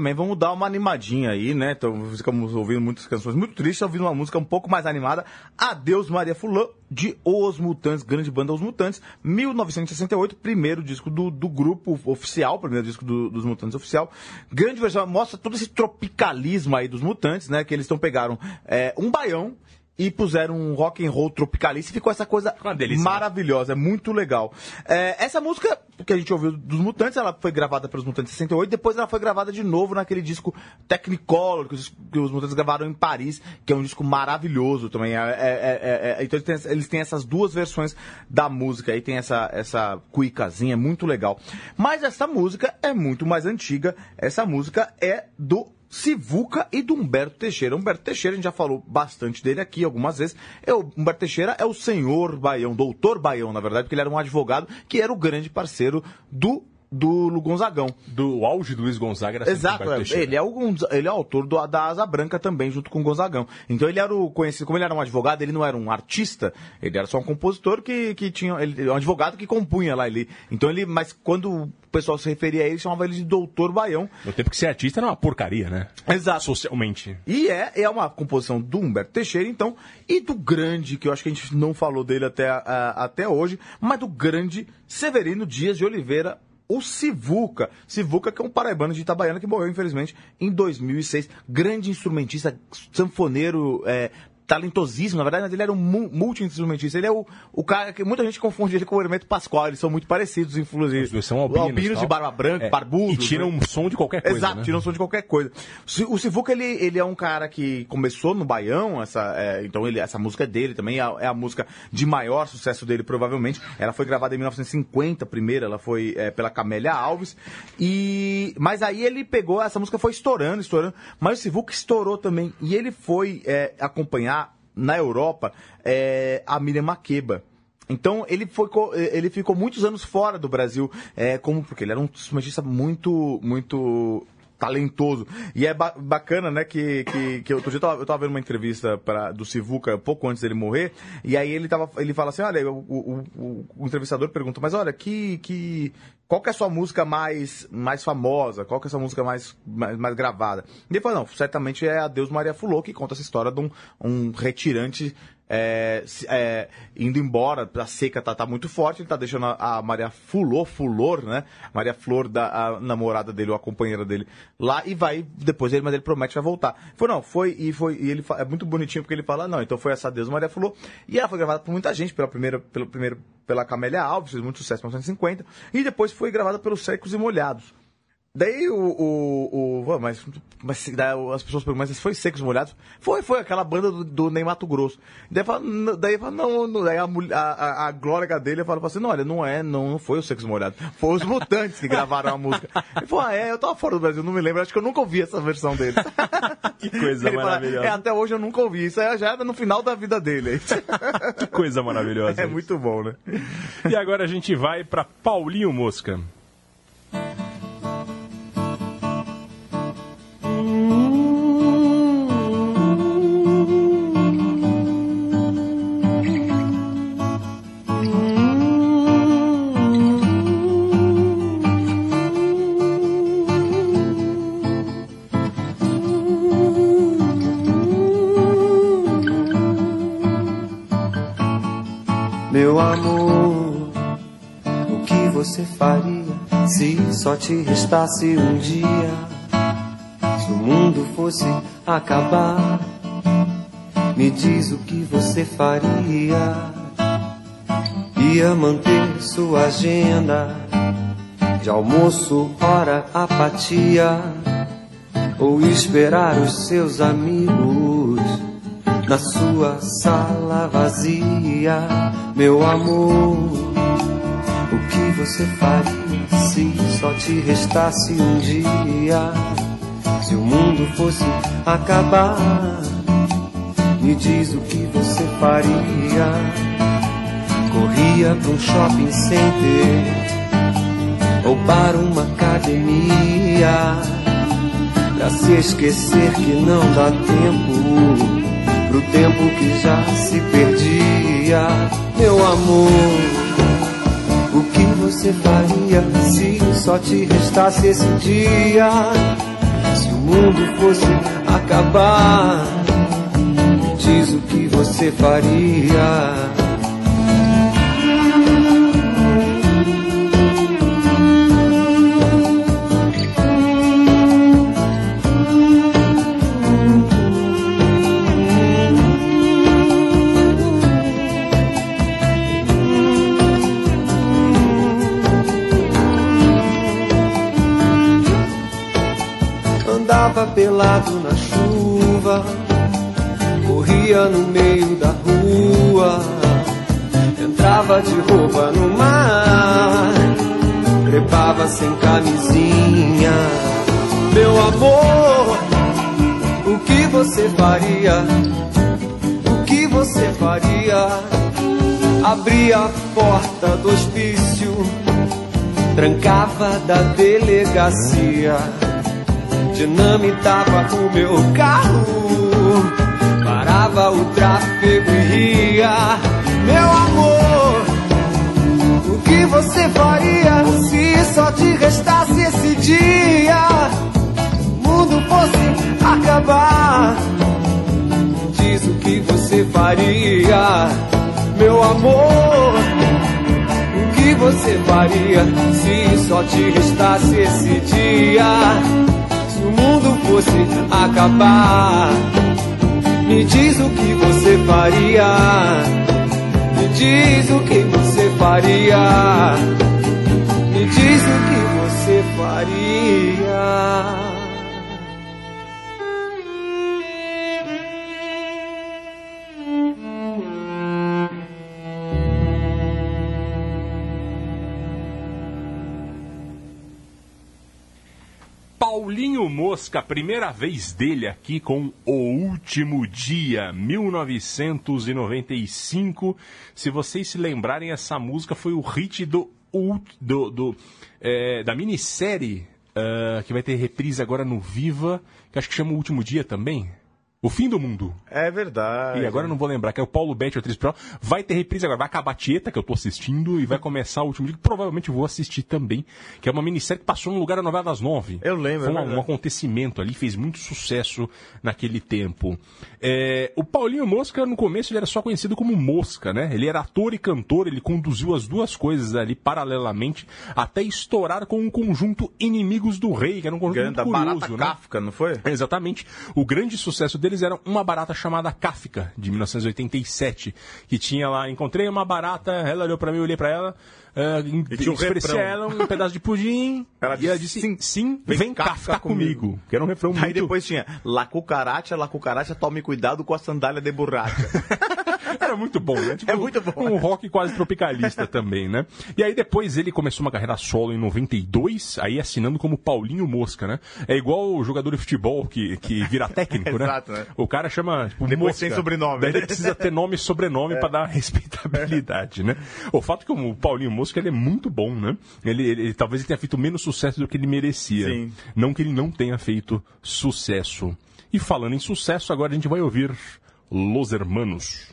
Também, vamos dar uma animadinha aí, né? Então, ficamos ouvindo muitas canções muito tristes, ouvindo uma música um pouco mais animada. Adeus Maria Fulã, de Os Mutantes, grande banda Os Mutantes, 1968, primeiro disco do, do grupo oficial, primeiro disco do- dos Mutantes oficial. Grande versão, mostra todo esse tropicalismo aí dos Mutantes, né? Que eles estão pegaram é, um baião e puseram um rock and roll tropicalista e ficou essa coisa delícia, né? maravilhosa, é muito legal. É, essa música que a gente ouviu dos Mutantes, ela foi gravada pelos Mutantes em 68, depois ela foi gravada de novo naquele disco Technicolor, que os, que os Mutantes gravaram em Paris, que é um disco maravilhoso também. É, é- é- é- então eles têm, eles têm essas duas versões da música, aí tem essa, essa cuicazinha, é muito legal. Mas essa música é muito mais antiga, essa música é do Sivuca e do Humberto Teixeira. Humberto Teixeira, a gente já falou bastante dele aqui algumas vezes. É, o Humberto Teixeira é o senhor Baião, doutor Baião, na verdade, porque ele era um advogado que era o grande parceiro do, do Gonzagão. Do auge do Luiz Gonzaga era Exato, é. Ele é, o, ele é o autor do- da Asa Branca também, junto com o Gonzagão. Então ele era o conhecido, como ele era um advogado, ele não era um artista, ele era só um compositor que, que tinha, ele, um advogado que compunha lá ele. Então ele, mas quando o pessoal se referia a ele, chamava ele de Doutor Baião. No tempo que ser artista era uma porcaria, né? Exato. Socialmente. E é, é uma composição do Humberto Teixeira, então, e do grande, que eu acho que a gente não falou dele até, a- até hoje, mas do grande Severino Dias de Oliveira, o Sivuca. Sivuca, que é um paraibano de Itabaiana que morreu, infelizmente, em 2006. Grande instrumentista, sanfoneiro, é, talentosíssimo, na verdade, mas ele era um mu- multi-instrumentista. Ele é o, o cara que muita gente confunde ele com o Hermeto Pascoal. Eles são muito parecidos, inclusive. Os dois são albinos, albinos de barba branca, É, barbudos. E tiram né? um som de qualquer coisa. Exato, né? tiram som de qualquer coisa. O Sivuca, ele, ele é um cara que começou no Baião, essa, é, então ele, essa música é dele também, é a, é a música de maior sucesso dele, provavelmente. Ela foi gravada em 1950, a primeira, ela foi é, pela Camélia Alves. E, mas aí ele pegou, essa música foi estourando, estourando, mas o Sivuca estourou também. E ele foi é, acompanhar na Europa é, a Miriam Makeba. Então ele, foi, co- ele ficou muitos anos fora do Brasil, é, como porque ele era um instrumentista muito, muito talentoso. E é ba- bacana, né, que, que, que outro dia eu tava, eu tava vendo uma entrevista pra, do Sivuca pouco antes dele morrer, e aí ele, tava, ele fala assim, olha, o, o, o- o entrevistador pergunta, mas olha, que, que, qual que é a sua música mais, mais famosa? Qual que é a sua música mais, mais, mais gravada? E ele fala, não, certamente é Adeus Maria Fulô, que conta essa história de um, um retirante é, é, indo embora, a seca tá, tá muito forte, ele tá deixando a, a Maria Fulô, Fulor, né? Maria Flor, da namorada dele, ou a companheira dele, lá e vai, depois ele, mas ele promete que vai voltar. Foi, não, foi, e foi, e ele é muito bonitinho porque ele fala, não, então foi essa Deus Maria Fulô, e ela foi gravada por muita gente, pela primeira, pelo primeiro, pela Camélia Alves, fez muito sucesso em 1950, e depois foi gravada pelos Secos e Molhados. Daí o. o, o mas, mas daí as pessoas perguntam, mas foi Secos Molhados? Foi, foi aquela banda do, do Ney Mato Grosso. Daí fala, daí fala, não, não, daí a, a, a, Glória dele fala assim: não, olha, não é, não, não foi o Secos Molhados. Foi os Mutantes que gravaram a música. Ele falou, ah, é, eu tava fora do Brasil, não me lembro, acho que eu nunca ouvi essa versão dele. Que coisa Ele fala, maravilhosa. é, até hoje eu nunca ouvi, isso aí já era no final da vida dele. Que coisa maravilhosa. é isso. muito bom, né? E agora a gente vai pra Paulinho Mosca. Amor, o que você faria se só te restasse um dia? Se o mundo fosse acabar, me diz o que você faria. Ia manter sua agenda de almoço, hora, apatia, ou esperar os seus amigos na sua sala vazia, meu amor. O que você faria se só te restasse um dia? Se o mundo fosse acabar, me diz o que você faria. Corria para um shopping center ou para uma academia Pra se esquecer que não dá tempo Pro tempo que já se perdia. Meu amor O que você faria se só te restasse esse dia? Se o mundo fosse acabar diz o que você faria no meio da rua, entrava de roupa no mar, trepava sem camisinha. Meu amor, o que você faria? O que você faria? Abria a porta do hospício, trancava da delegacia dinamitava o meu carro, parava o tráfego e ria. Meu amor, o que você faria se só te restasse esse dia? O mundo fosse acabar. Diz o que você faria, meu amor. O que você faria se só te restasse esse dia? Se o mundo fosse acabar, me diz o que você faria? Me diz o que você faria? Me diz o que você faria? Paulinho Mosca, primeira vez dele aqui com O Último Dia, 1995. Se vocês se lembrarem, essa música foi o hit do, do, do, é, da minissérie ah, que vai ter reprise agora no Viva, que acho que chama O Último Dia também. O Fim do Mundo. É verdade. E agora eu não vou lembrar, que é o Paulo Betti, atriz principal. Vai ter reprise agora, vai acabar a Tieta, que eu tô assistindo, e vai começar o último dia, que provavelmente vou assistir também, que é uma minissérie que passou no lugar da novela das nove. Eu lembro, Foi é verdade. um acontecimento ali, fez muito sucesso naquele tempo. É, o Paulinho Mosca, no começo, ele era só conhecido como Mosca, né? Ele era ator e cantor, ele conduziu as duas coisas ali paralelamente, até estourar com um conjunto Inimigos do Rei, que era um conjunto Grande, curioso, né? Kafka, não foi? Exatamente. O grande sucesso deles era uma barata chamada Kafka, de 1987, que tinha lá, encontrei uma barata, ela olhou pra mim, eu olhei pra ela, uh, um expressei a ela um pedaço de pudim, Ela e ela disse, disse, sim, vem, Kafka, comigo. Que era um refrão Aí muito... depois tinha La cucaracha, la cucaracha, tome cuidado com a sandália de borracha. Era muito bom, né? Tipo, É muito bom. Um rock quase tropicalista também, né? E aí depois ele começou uma carreira solo em 92, aí assinando como Paulinho Mosca, né? É igual o jogador de futebol que, que vira técnico, né? Exato, né? O cara chama tipo, Depois Mosca. tem sobrenome. Daí ele precisa ter nome e sobrenome pra dar respeitabilidade, né? O fato é que o Paulinho Mosca ele é muito bom, né? Ele, ele- ele- talvez ele tenha feito menos sucesso do que ele merecia. Sim. Não que ele não tenha feito sucesso. E falando em sucesso, agora a gente vai ouvir Los Hermanos.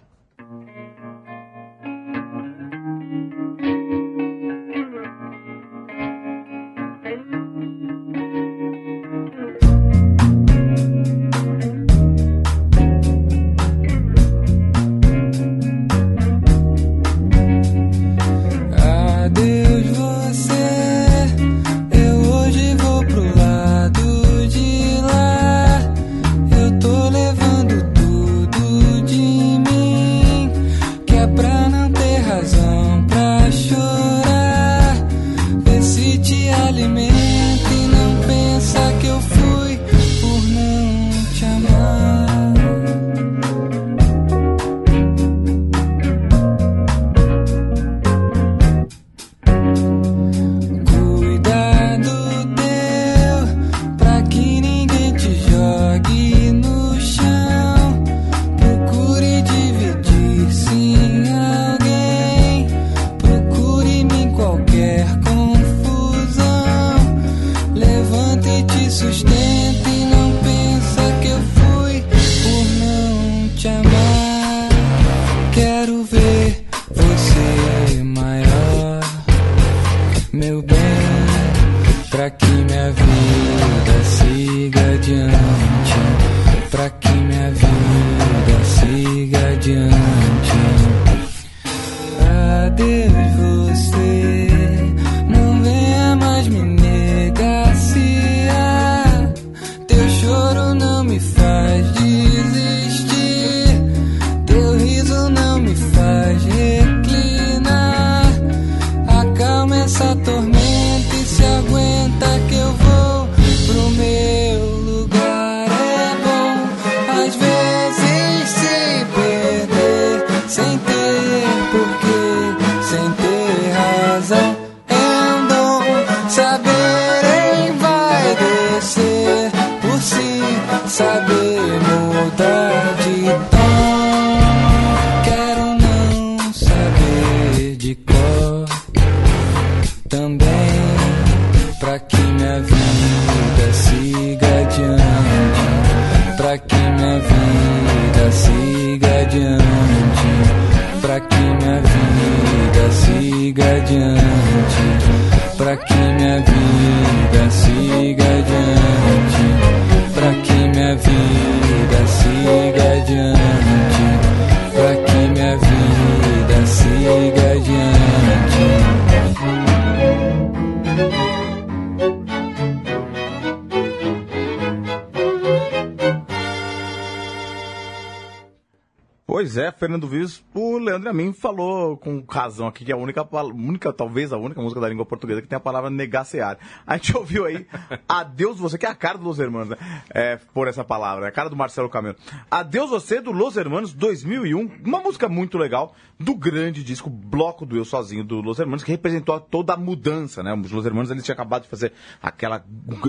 Leandro Amin falou com razão aqui que é a única, única, talvez a única música da língua portuguesa que tem a palavra negacear. A gente ouviu aí Adeus Você, que é a cara do Los Hermanos, né? É, por essa palavra, é a cara do Marcelo Camelo. Adeus Você, do Los Hermanos 2001, uma música muito legal do grande disco Bloco do Eu Sozinho, do Los Hermanos, que representou toda a mudança, né? Os Los Hermanos, eles tinham acabado de fazer aquela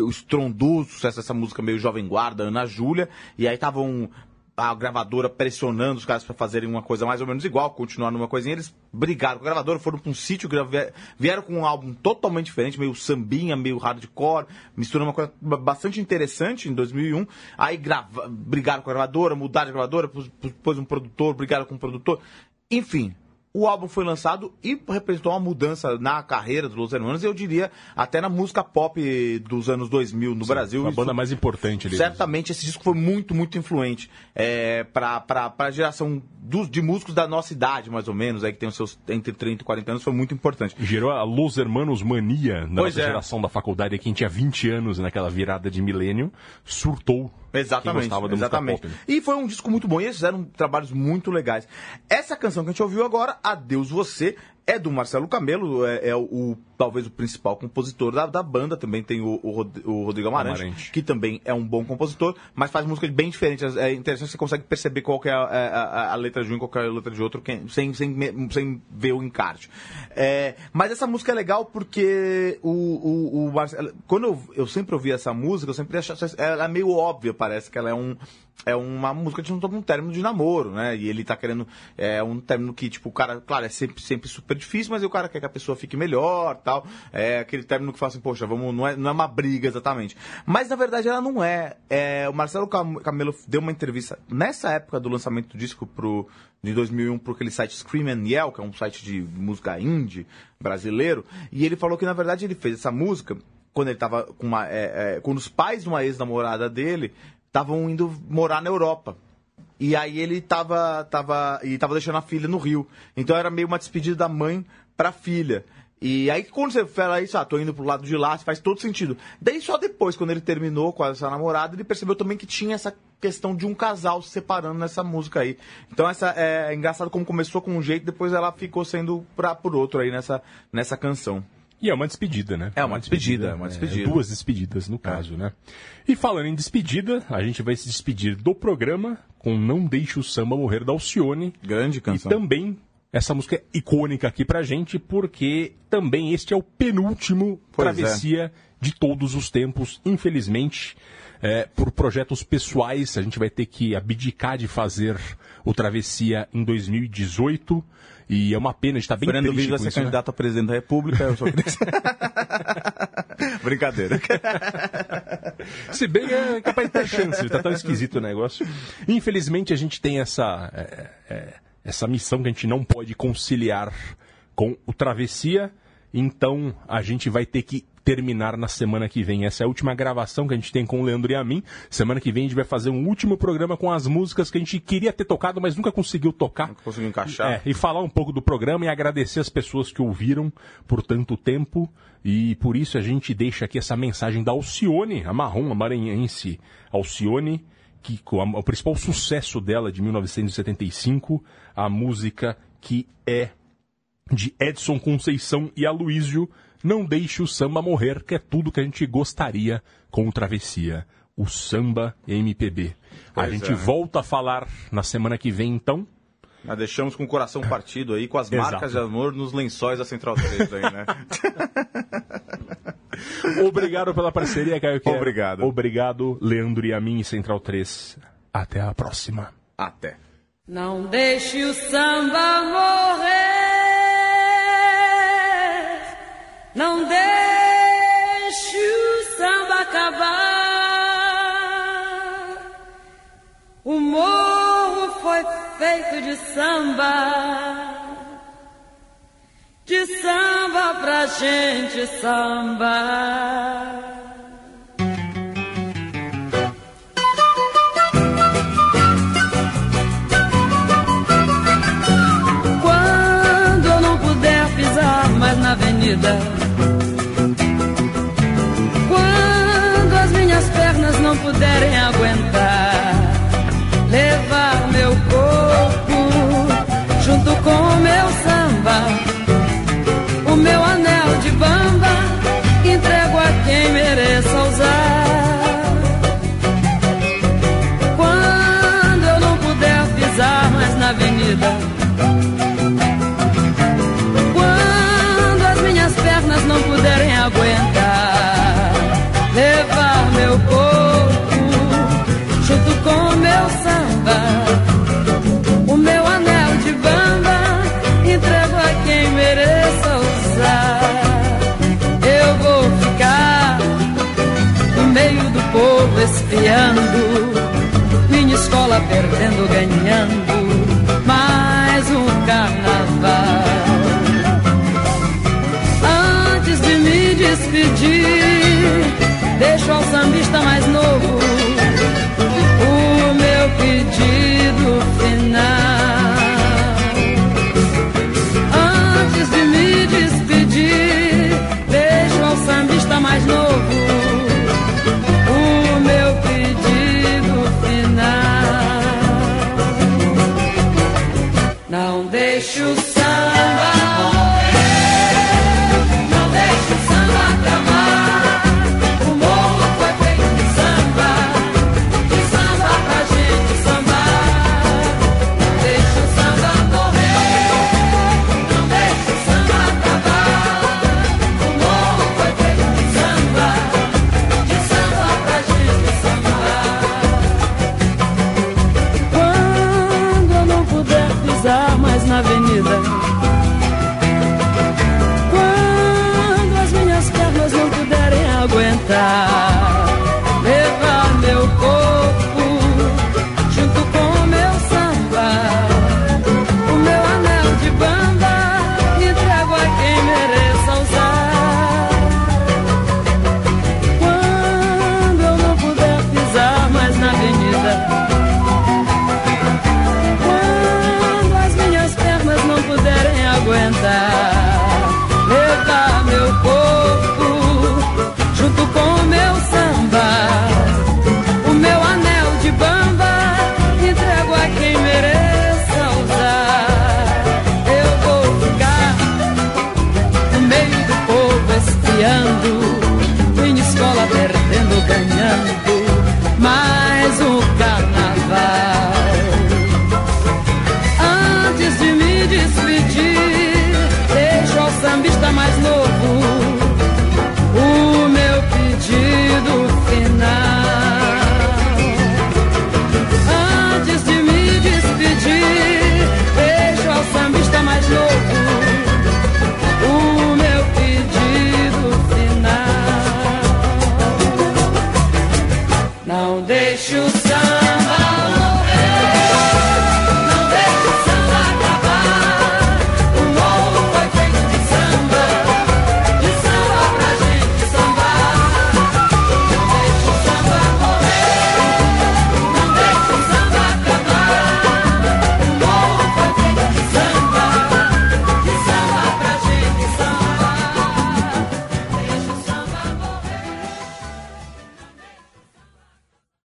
estrondoso sucesso dessa música meio Jovem Guarda, Ana Júlia, e aí estavam a gravadora pressionando os caras pra fazerem uma coisa mais ou menos igual, continuar numa coisinha. Eles brigaram com a gravadora, foram pra um sítio, vieram com um álbum totalmente diferente, meio sambinha, meio hardcore, misturando uma coisa ba- bastante interessante em 2001. Aí grava- brigaram com a gravadora, mudaram de gravadora, pôs, pôs um produtor, brigaram com o produtor. Enfim, o álbum foi lançado e representou uma mudança na carreira dos Los Hermanos, e eu diria até na música pop dos anos 2000 no Brasil. A banda mais importante deles. Certamente esse disco foi muito, muito influente é, para a geração dos, de músicos da nossa idade, mais ou menos, aí que tem os seus entre 30 e 40 anos, foi muito importante. Gerou a Los Hermanos Mania na é. geração da faculdade, quem tinha 20 anos naquela virada de milênio, surtou. Exatamente, exatamente. pop. E foi um disco muito bom e eles fizeram trabalhos muito legais. Essa canção que a gente ouviu agora, Adeus Você, é do Marcelo Camelo, é, é o, o- talvez o principal compositor da, da banda. Também tem o, o Rod- o Rodrigo Amarante, Amarante. que também é um bom compositor, mas faz música bem diferente. É interessante, você consegue perceber qual que é a, a- a letra de um e qual que é a letra de outro, quem- sem, sem, sem ver o encarte. É, mas essa música é legal porque o, o, o Marcelo, quando eu, eu sempre ouvi essa música, eu sempre achei ela é meio óbvia, parece que ela é um é uma música que não toma um término de namoro, né? E ele tá querendo. É um término que, tipo, o cara, claro, é sempre, sempre super difícil, mas o cara quer que a pessoa fique melhor tal. É aquele término que fala assim, poxa, vamos, não, é, não é uma briga exatamente. Mas na verdade ela não é. É, o Marcelo Cam- Camelo deu uma entrevista nessa época do lançamento do disco pro, de 2001 pro aquele site Scream and Yell, que é um site de música indie brasileiro, e ele falou que na verdade ele fez essa música quando ele tava com uma. é, é, quando os pais de uma ex-namorada dele estavam indo morar na Europa. E aí ele tava, tava, e tava deixando a filha no Rio. Então era meio uma despedida da mãe pra filha. E aí quando você fala isso, ah, tô indo pro lado de lá, faz todo sentido. Daí só depois, quando ele terminou com essa namorada, ele percebeu também que tinha essa questão de um casal se separando nessa música aí. Então essa é engraçado como começou com um jeito, depois ela ficou sendo pra, por outro aí nessa, nessa canção. E é uma despedida, né? É uma despedida, é uma despedida. duas despedidas, no caso, né? E falando em despedida, a gente vai se despedir do programa com Não Deixe o Samba Morrer da Alcione. Grande E canção. também essa música é icônica aqui pra gente, porque também este é o penúltimo Pois é. travessia de todos os tempos, infelizmente. é, por projetos pessoais, a gente vai ter que abdicar de fazer o Travessia em 2018. E é uma pena, a gente tá bem Fernando triste Vives vai com ser isso, né? candidato a presidente da República, eu só. Brincadeira. Se bem é capaz de ter chance, tá tão esquisito o negócio. Infelizmente a gente tem essa, é, é, essa missão que a gente não pode conciliar com o Travessia, então a gente vai ter que terminar na semana que vem. Essa é a última gravação que a gente tem com o Leandro e a mim. Semana que vem a gente vai fazer um último programa com as músicas que a gente queria ter tocado, mas nunca conseguiu tocar. Conseguiu encaixar. É, e falar um pouco do programa e agradecer as pessoas que ouviram por tanto tempo. E por isso a gente deixa aqui essa mensagem da Alcione, a marrom, a maranhense Alcione, que a- o principal sucesso dela de 1975, a música que é de Edson Conceição e Aloísio, Não Deixe o Samba Morrer, que é tudo que a gente gostaria com o Travessia. O samba MPB. a Pois gente é. volta a falar na semana que vem, então. Nós deixamos com o coração partido aí, com as Exato. marcas de amor nos lençóis da Central 3 aí, né? Obrigado pela parceria, Caio Quero. Obrigado. Obrigado, Leandro e a mim, Central 3. Até a próxima. Até. Não deixe o samba morrer. Não deixe o samba acabar. O morro foi feito de samba. De samba pra gente sambar. Quando eu não puder pisar mais na avenida. Quando as minhas pernas não puderem minha escola perdendo, ganhando, mais um carnaval. Antes de me despedir, deixo ao sambista mais novo o meu pedido final.